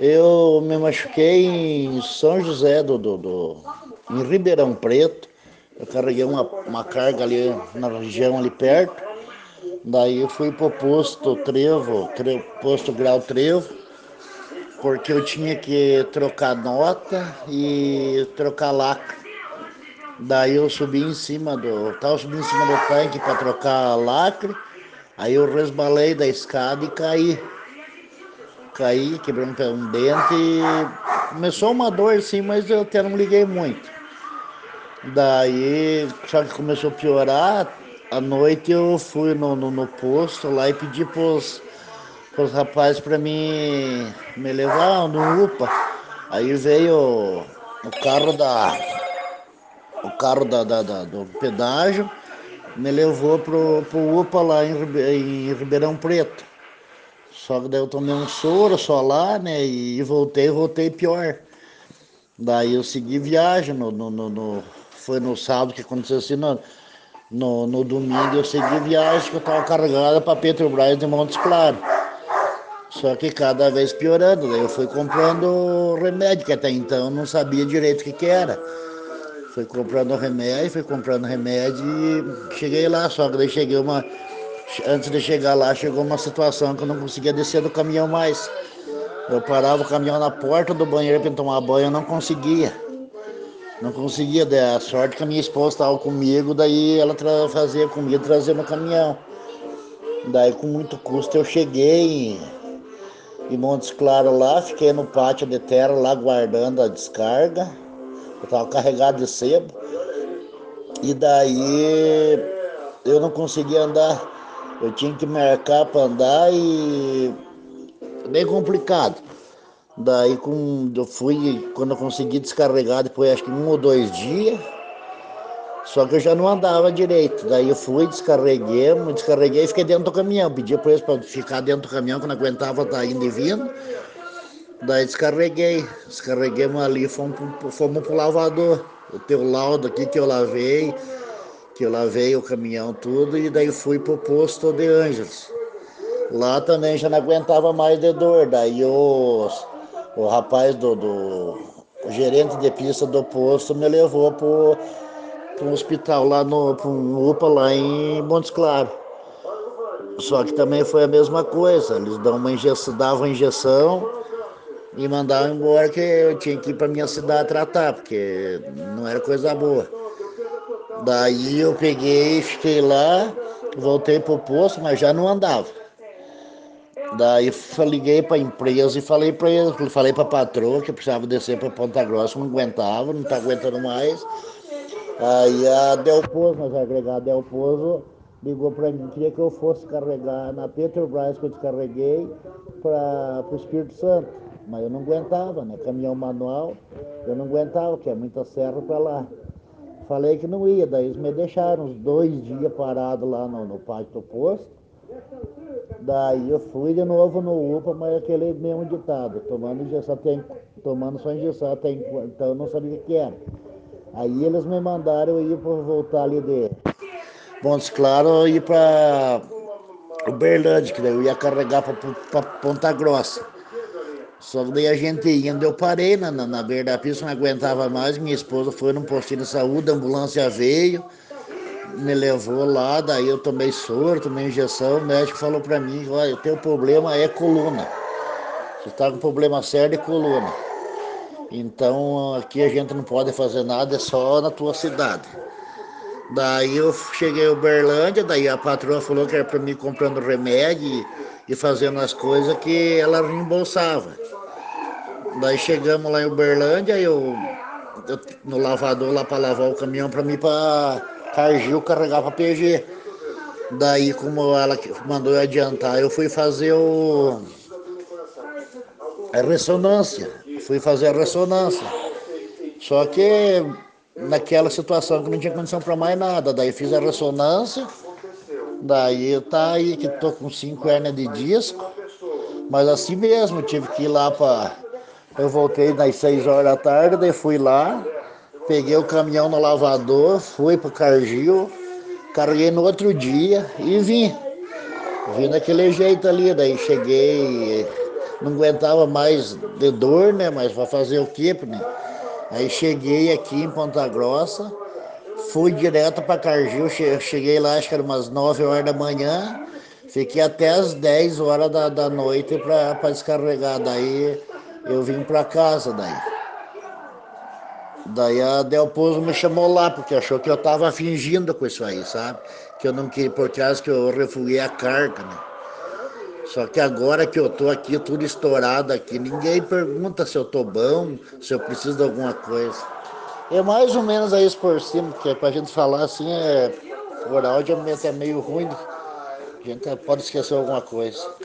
Eu me machuquei em São José do, do, do em Ribeirão Preto. Eu carreguei uma, uma carga ali na região ali perto. Daí eu fui pro posto Trevo, trevo posto Grau Trevo, porque eu tinha que trocar nota e trocar lacre. Daí eu subi em cima do. Tava subindo em cima do tanque para trocar lacre. Aí eu resbalei da escada e caí. Caí, quebrei um, dente começou uma dor sim, mas eu até não liguei muito. Daí, só que começou a piorar, à noite eu fui no, no, no posto lá e pedi pros, pros rapazes para mim me levar no UPA. Aí veio o carro da. O carro da, da, da do pedágio me levou pro, pro UPA lá em, em Ribeirão Preto. Só que daí eu tomei um soro só lá, né? E voltei, voltei pior. Daí eu segui viagem no, no, no, no foi no sábado que aconteceu assim, no, no, no domingo eu segui viagem que eu estava carregada para Petrobras de Montes Claros. Só que cada vez piorando, daí eu fui comprando remédio, que até então eu não sabia direito o que, que era. Fui comprando remédio, fui comprando remédio e cheguei lá, só que daí cheguei uma. Antes de chegar lá, chegou uma situação que eu não conseguia descer do caminhão mais. Eu parava o caminhão na porta do banheiro para tomar banho, eu não conseguia. Não conseguia, dar a sorte que a minha esposa estava comigo, daí ela fazia comida trazer no caminhão. Daí com muito custo eu cheguei em Montes Claros lá, fiquei no pátio de terra lá guardando a descarga. Eu estava carregado de sebo. E daí eu não conseguia andar. Eu tinha que marcar para andar e bem complicado. Daí com, eu fui, quando eu consegui descarregar, depois acho que um ou dois dias, só que eu já não andava direito. Daí eu fui, descarreguei, descarreguei e fiquei dentro do caminhão. Pedi para eles para ficar dentro do caminhão, que não aguentava estar tá indo e vindo. Daí descarreguei, descarreguemos ali, fomos, fomos pro lavador. O teu laudo aqui que eu lavei, que eu lavei o caminhão tudo, e daí fui pro posto de Ângeles. Lá também já não aguentava mais de dor. Daí os o rapaz do, do o gerente de pista do posto me levou para um hospital lá no pro um UPA lá em Montes Claros. Só que também foi a mesma coisa, eles dão uma injeção, davam injeção e mandavam embora que eu tinha que ir para minha cidade tratar, porque não era coisa boa. Daí eu peguei, fiquei lá, voltei pro posto, mas já não andava. Daí liguei para a empresa e falei para eles, falei para a patroa que precisava descer para Ponta Grossa, não aguentava, não está aguentando mais. Aí a Delpozo, mas a agregada Delpozo, ligou para mim, queria que eu fosse carregar na Petrobras que eu descarreguei para o Espírito Santo. Mas eu não aguentava, né? Caminhão manual, eu não aguentava, que é muita serra para lá. Falei que não ia, daí eles me deixaram uns dois dias parado lá no, no pátio do posto. Daí eu fui de novo no UPA, mas aquele mesmo ditado, tomando injeção tem, tomando só injeção até então eu não sabia o que era. Aí eles me mandaram ir para voltar ali de Montes Claros ir para Uberlândia, que daí eu ia carregar para Ponta Grossa. Só daí a gente indo, eu parei na, na, na beira da pista, não aguentava mais, minha esposa foi num postinho de saúde, a ambulância veio, me levou lá, daí eu tomei soro, tomei injeção, o médico falou para mim, olha, o teu problema é coluna. Você está com problema sério de coluna. Então aqui a gente não pode fazer nada, é só na tua cidade. Daí eu cheguei em Uberlândia, daí a patroa falou que era para mim comprando remédio e, fazendo as coisas que ela reembolsava. Daí chegamos lá em Uberlândia, eu, eu no lavador lá para lavar o caminhão para mim para Cargill carregava PG. Daí, como ela mandou eu adiantar, eu fui fazer o... a ressonância. Fui fazer a ressonância. Só que naquela situação que não tinha condição para mais nada. Daí fiz a ressonância. Daí tá aí que tô com cinco hernias de disco. Mas assim mesmo, tive que ir lá para. Eu voltei nas seis horas da tarde, daí fui lá, Peguei o caminhão no lavador, fui pro Cargill, carreguei no outro dia e vim. Vim daquele jeito ali, daí cheguei não aguentava mais de dor, né? Mas vai fazer o quê, né? Aí cheguei aqui em Ponta Grossa, fui direto para Cargill, cheguei lá acho que era umas 9 horas da manhã, fiquei até as 10 horas da, da noite para descarregar. Daí eu vim para casa daí. Daí a Delposo me chamou lá, porque achou que eu tava fingindo com isso aí, sabe? Que eu não queria, por causa que eu refugiei a carga, né? Só que agora que eu tô aqui, tudo estourado aqui, ninguém pergunta se eu tô bom, se eu preciso de alguma coisa. É mais ou menos aí por cima, porque pra gente falar assim, é, por áudio é meio ruim, a gente pode esquecer alguma coisa.